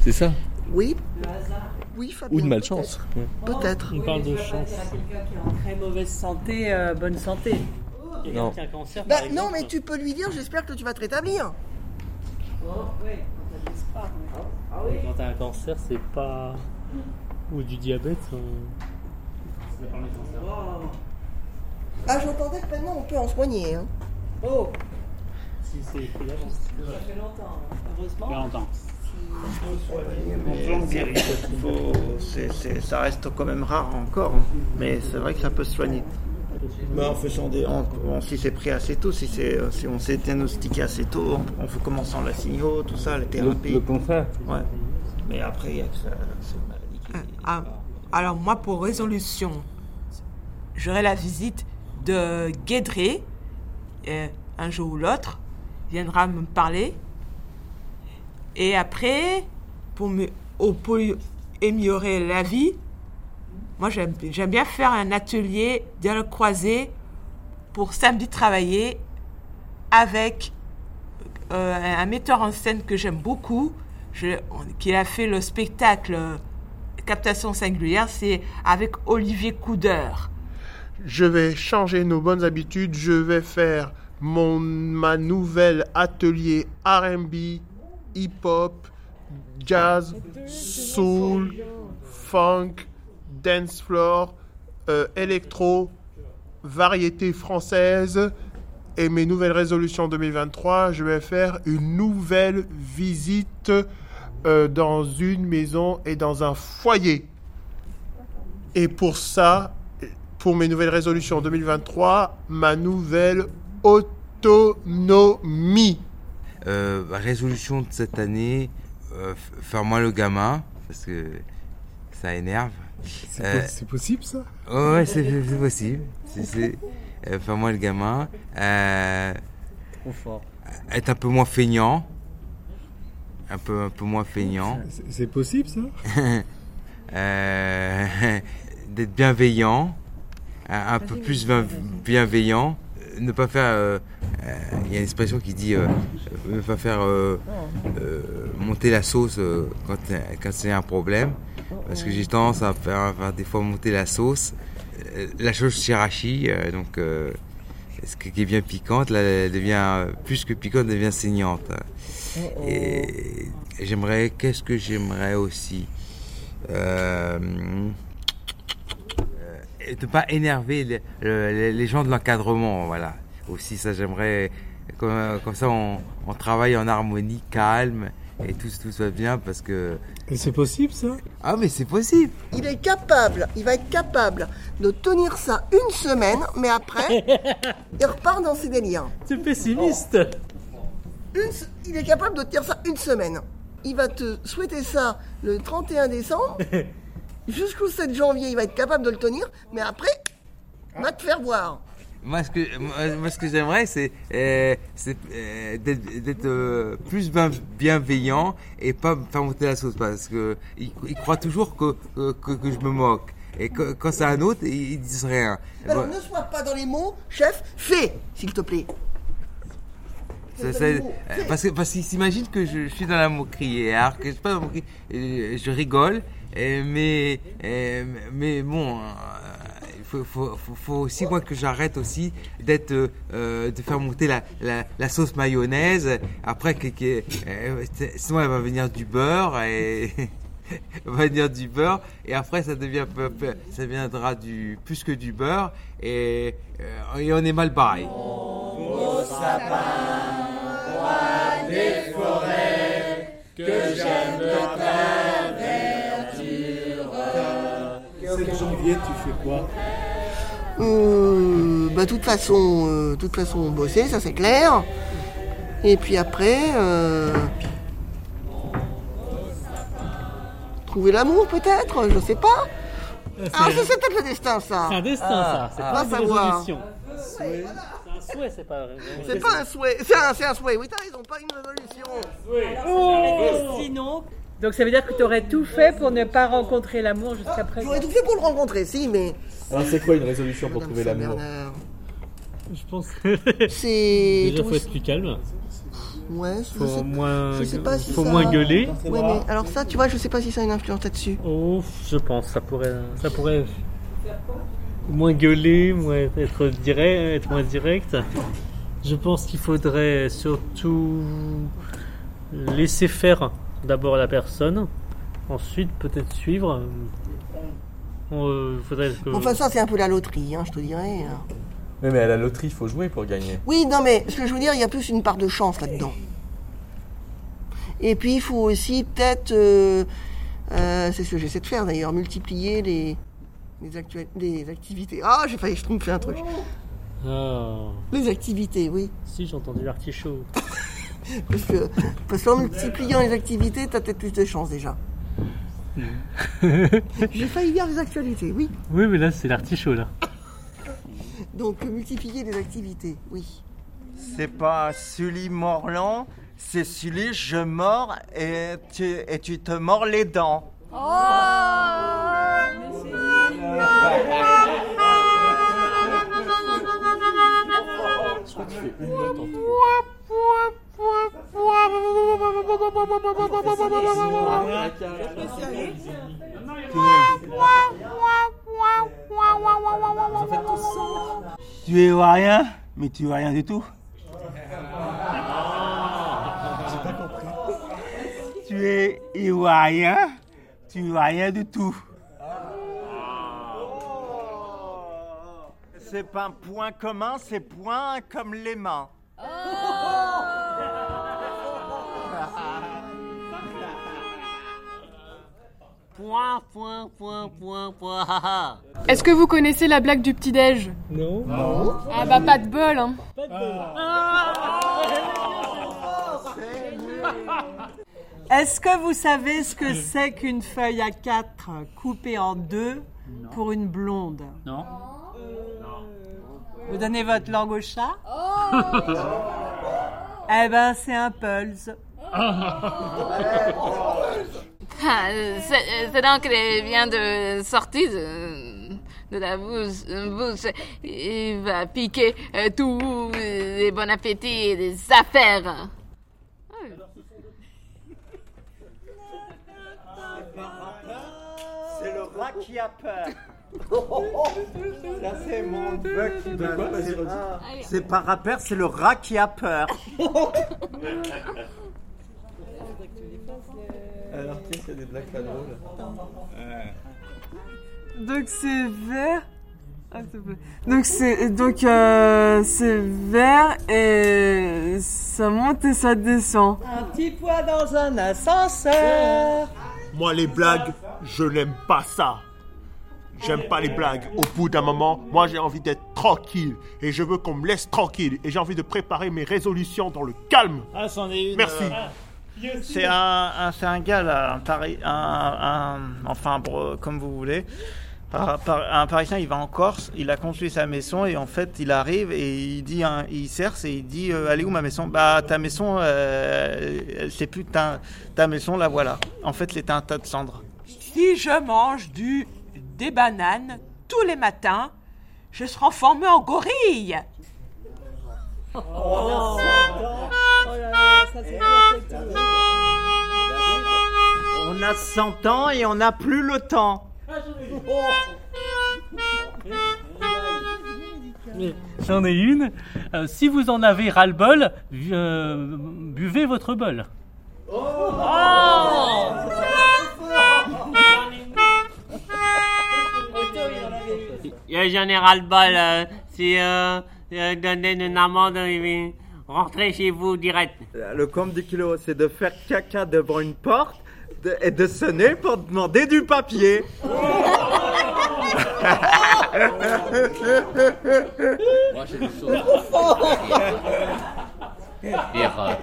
C'est ça. Oui. Le hasard. Oui, Fabien. Ou de malchance. Ouais. Peut-être. On parle de pas chance. quelqu'un qui est en très mauvaise santé, euh, bonne santé. Quelqu'un Non. qui a un cancer, Bah, par non, mais tu peux lui dire, j'espère que tu vas te rétablir. Oh, ouais, quand t'as de l'espoir. mais- Quand t'as un cancer, c'est pas. Ou du diabète. euh, pas le cancer. Ah, j'entendais que maintenant on peut en soigner. Hein. Oh, Si c'est écrit d'avance. ça fait longtemps, hein. heureusement. longtemps. Mais faut- ça reste quand même rare encore, hein. mais c'est vrai que ça peut se soigner. Bah, en faisant des, en- en- si c'est pris assez tôt, si, c'est, euh, si on s'est diagnostiqué assez tôt, en, en commençant la signaux, tout ça, la thérapie. Le contraire. Ouais. Mais après, il y a que ça, c'est une maladie qui- Ah, alors moi, pour résolution, j'aurai la visite de Guédré, euh, un jour ou l'autre, viendra me parler. Et après, pour, me, pour améliorer la vie, moi j'aime bien faire un atelier dialogue croisé pour samedi travailler avec euh, un metteur en scène que j'aime beaucoup, qui a fait le spectacle Captation singulière, c'est avec Olivier Coudeur. Je vais changer nos bonnes habitudes. Je vais faire mon, ma nouvelle atelier RB, hip-hop, jazz, soul, funk, dance floor, euh, électro, variété française. Et mes nouvelles résolutions 2023, je vais faire une nouvelle visite euh, dans une maison et dans un foyer. Et pour ça, pour mes nouvelles résolutions 2023, ma nouvelle autonomie. Euh, résolution de cette année, euh, faire moi le gamin, parce que ça énerve. C'est Euh, po- possible ça? Ouais, ouais, c'est possible. Euh, faire moi le gamin. Euh, Trop fort. être un peu moins feignant. Un peu, un peu moins feignant. C'est- possible ça? Euh, d'être bienveillant, un, un peu plus bien- bienveillant, ne pas faire. euh, euh, Il y a une expression qui dit euh, ne pas faire monter la sauce quand, quand c'est un problème, parce que j'ai tendance à faire, à faire des fois monter la sauce. La chose shirashi, euh, donc ce qui est bien piquante, là, elle devient plus que piquante, elle devient saignante. Et j'aimerais, qu'est-ce que j'aimerais aussi? Euh, de pas énerver les, le- les gens de l'encadrement, voilà. Aussi, ça j'aimerais, comme, comme ça on, on travaille en harmonie, calme, et tout, tout va bien parce que... Et c'est possible ça? Ah mais c'est possible Il est capable, il va être capable de tenir ça une semaine, mais après, il repart dans ses délires. C'est pessimiste. Une il est capable de tenir ça une semaine. Il va te souhaiter ça le 31 décembre. Jusqu'au 7 janvier, il va être capable de le tenir, mais après, il va te faire voir. Moi, ce que, moi, moi, ce que j'aimerais, c'est euh, c'est, euh, d'être d'être, euh, plus bien- bienveillant et pas me faire monter la sauce parce que il, il croit toujours que, que, je me moque. Et que- quand c'est un autre, ils, disent rien. Alors Bon, ne sois pas dans les mots, chef, fais, s'il te plaît. ça- ça- parce que parce qu'ils s'imaginent que je, je suis dans la moquerie, et alors que je suis pas dans la moquerie, je rigole, mais euh, mais bon. euh, il faut, faut, faut, faut aussi moi que j'arrête aussi d'être euh, euh, de faire monter la, la, la sauce mayonnaise après que, que- euh, sinon elle va venir du beurre et va venir du beurre et après ça devient ça deviendra du plus que du beurre et, euh, et on est mal barré sapin, roi des forêts, que j'aime ta verdure. 7 janvier, tu fais quoi Euh, bah, toute façon, euh, toute façon, bosser, ça c'est clair. Et puis après, euh, trouver l'amour peut-être, je sais pas. Ah, ça c'est peut-être le destin, ça. C'est un destin, ça. C'est Ah, pas une savoir. résolution. C'est un souhait, c'est pas. C'est pas un souhait, c'est un, c'est un souhait. Oui, t'as raison, pas une résolution. Oh Sinon, donc ça veut dire que tu aurais tout fait pour ne pas rencontrer l'amour jusqu'à présent. J'aurais tout fait pour le rencontrer, si, mais Alors c'est quoi une résolution pour trouver l'amour Je pense que. C'est Déjà, tout- faut être plus calme. Ouais, je Faut sais, moins. je sais pas si faut ça- moins gueuler. Ouais, mais alors ça, tu vois, je sais pas si ça a une influence là-dessus. Oh, je pense, ça pourrait, ça pourrait moins gueuler, moins être direct, être moins direct. Je pense qu'il faudrait surtout laisser faire d'abord la personne, ensuite peut-être suivre. Euh, faudrait que... Enfin, ça, c'est un peu la loterie, hein, je te dirais. hein. Mais, mais à la loterie, il faut jouer pour gagner. Oui, non, mais ce que je veux dire, il y a plus une part de chance là-dedans. Et puis, il faut aussi peut-être, euh, euh, c'est ce que j'essaie de faire d'ailleurs, multiplier les, les activités. Ah, j'ai failli, je trompe, un truc. Ah, Les activités, oui. si j'ai entendu l'artichaut. Parce que parce qu'en multipliant les activités, t'as peut-être plus de chance déjà. J'ai failli dire les actualités, oui. Oui, mais là c'est l'artichaut là. Donc, multiplier les activités, oui. C'est pas Sully Morland, c'est Sully je mords et tu, et tu te mords les dents. Je tu es rien, mais tu es rien du tout. Tu es ivoirien, tu es rien du tout. C'est pas un point commun, c'est point comme les mains. Point, point, point, point, point. Est-ce que vous connaissez la blague du petit-déj? Non. Ah bah pas de bol, hein. Est-ce que vous savez ce que c'est qu'une feuille à quatre coupée en deux pour une blonde? Non. Vous donnez votre langue au chat Eh ben, c'est un pulse. Ah, c'est donc qu'il vient de sortir de, de la bouche, bouche. Il va piquer euh, tous les bons appétits et les affaires. C'est le rat qui a peur. Ça c'est mon bug qui De quoi Vas-y, c'est- pas rappeur, c'est le rat qui a peur. Alors, tiens, s'il y a des blagues pas drôles. Donc c'est vert. Ah, s'il te plaît. Donc c'est donc euh, c'est vert et ça monte et ça descend. Un petit poids dans un ascenseur. Moi, les blagues, je n'aime pas ça. J'aime pas les blagues. Au bout d'un moment, moi, j'ai envie d'être tranquille. Et je veux qu'on me laisse tranquille. Et j'ai envie de préparer mes résolutions dans le calme. Ah, c'en est une. Merci. euh, C'est un, un- c'est un gars là, un, Pari- un, un- enfin comme vous voulez. Par- par- un Parisien, il va en Corse, il a construit sa maison et en fait, il arrive et il dit, il cerce et il dit, euh, allez où ma maison? Bah ta maison, euh, c'est plus ta, ta maison, la voilà. En fait, c'était un tas de cendres. Si je mange du, des bananes tous les matins, je serai transformé en gorille. Oh. On a 100 ans et on n'a plus le temps. J'en ai une. Euh, si vous en avez ras-le-bol, euh, buvez votre bol. Euh, J'en ai ras-le-bol. euh, si euh, euh, donner une amende, euh, rentrez chez vous direct. Le compte du kilo, c'est de faire caca devant une porte de- et de sonner pour demander du papier. Moi, j'ai des choses. Dire, euh,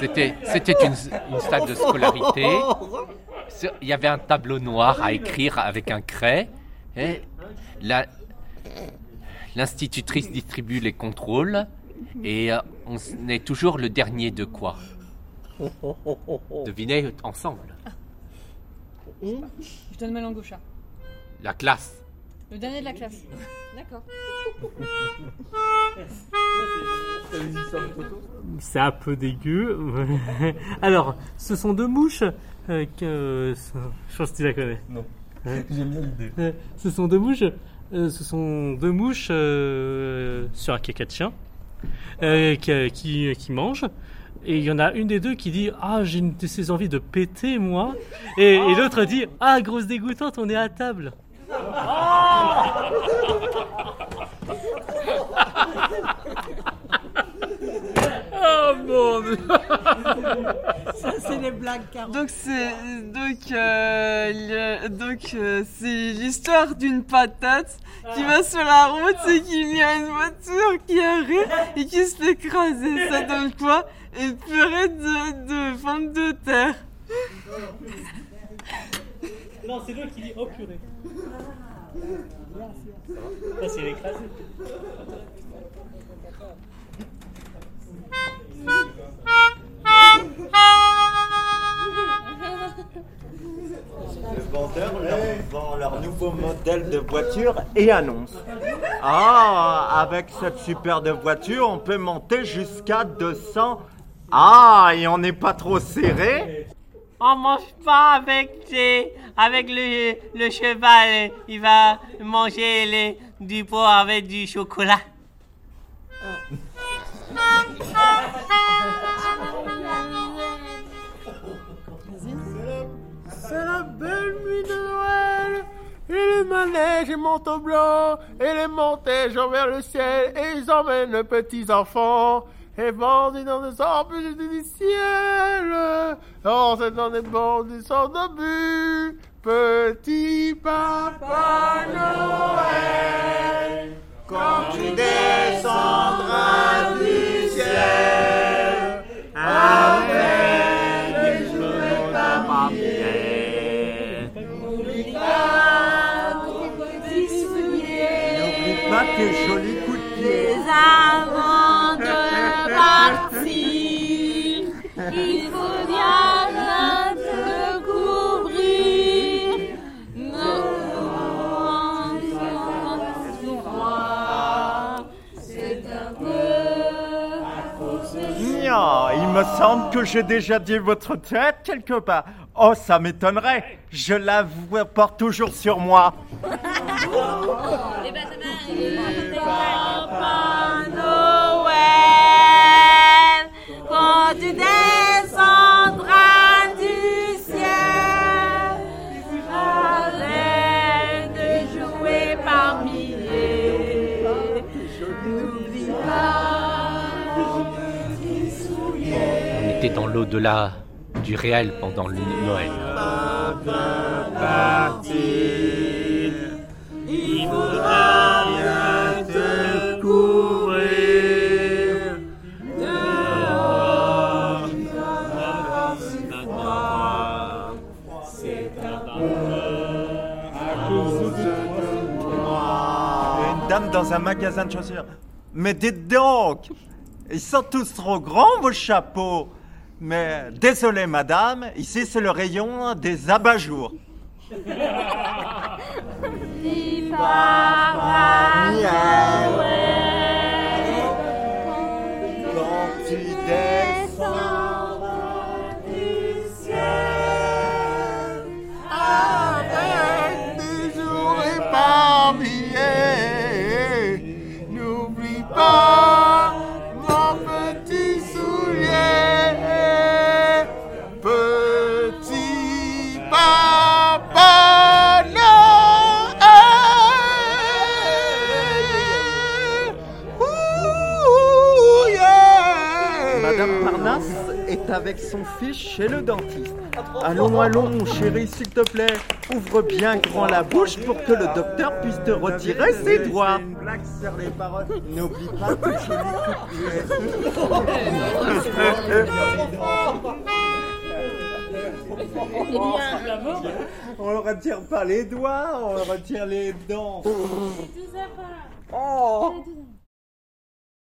C'était, c'était une, une salle de scolarité. Sur- Il y avait un tableau noir à écrire avec un craie. Et la- l'institutrice distribue les contrôles. Et euh, on est toujours le dernier de quoi? Devinez ensemble. Je donne ma langue au chat. La classe. Le dernier de la classe. D'accord. C'est un peu dégueu. Alors, ce sont deux mouches. euh, que, je pense que tu la connais. Non. J'aime bien l'idée. Ce sont deux mouches. euh, ce sont deux mouches euh, sur un caca de chien euh, qui, qui, qui mangent. Et il y en a une des deux qui dit Ah, j'ai une de ces envies de péter, moi. Et, et l'autre dit Ah, grosse dégoûtante, on est à table. Oh mon dieu Ça, c'est les blagues, Caro. Donc c'est donc euh, le- donc euh, c'est l'histoire d'une patate qui va sur la route et qu'il y a une voiture qui arrive et qui se fait écraser. Ça donne quoi? Une purée de, de pommes de terre. Non, c'est l'autre qui dit Oh purée. Ça, c'est l'écrasé. Nouveau modèle de voiture et annonce Ah, avec cette superbe voiture, on peut monter jusqu'à 200. Ah, et on n'est pas trop serré On mange pas avec les, avec le, le cheval. Il va manger les, du pot avec du chocolat. C'est la belle nuit de Noël. Et le manège est manteau blanc, et les manèges envers le ciel, et ils emmènent les petits enfants, et vendent dans des embûches du ciel. Oh, c'est dans des bandes du sang d'obus, petit papa Noël, quand tu descendras du ciel, avec Tes jolis coups de pied. avant de partir, il faut bien te couvrir. Non, c'est un peu à cause de Nya, il me semble que j'ai déjà dit votre tête quelque part. Oh, ça m'étonnerait. Je la vois- porte toujours sur moi. Papa Noël, quand tu descendras du ciel, avec des jouets par milliers, n'oublie pas. On était dans l'au-delà du réel pendant le Noël. Il faudra bien te moi. Une dame dans un magasin de chaussures. Mais dites donc, ils sont tous trop grands vos chapeaux. Mais désolé madame, ici c'est le rayon des abat-jours. Quand tu avec son fils chez le dentiste. Allons, allons, chérie, s'il te plaît. Ouvre bien grand la bouche pour que le docteur puisse te retirer ses doigts. une blague sur les paroles. N'oublie pas de toucher les On ne retire pas les doigts, on retire les dents. Oh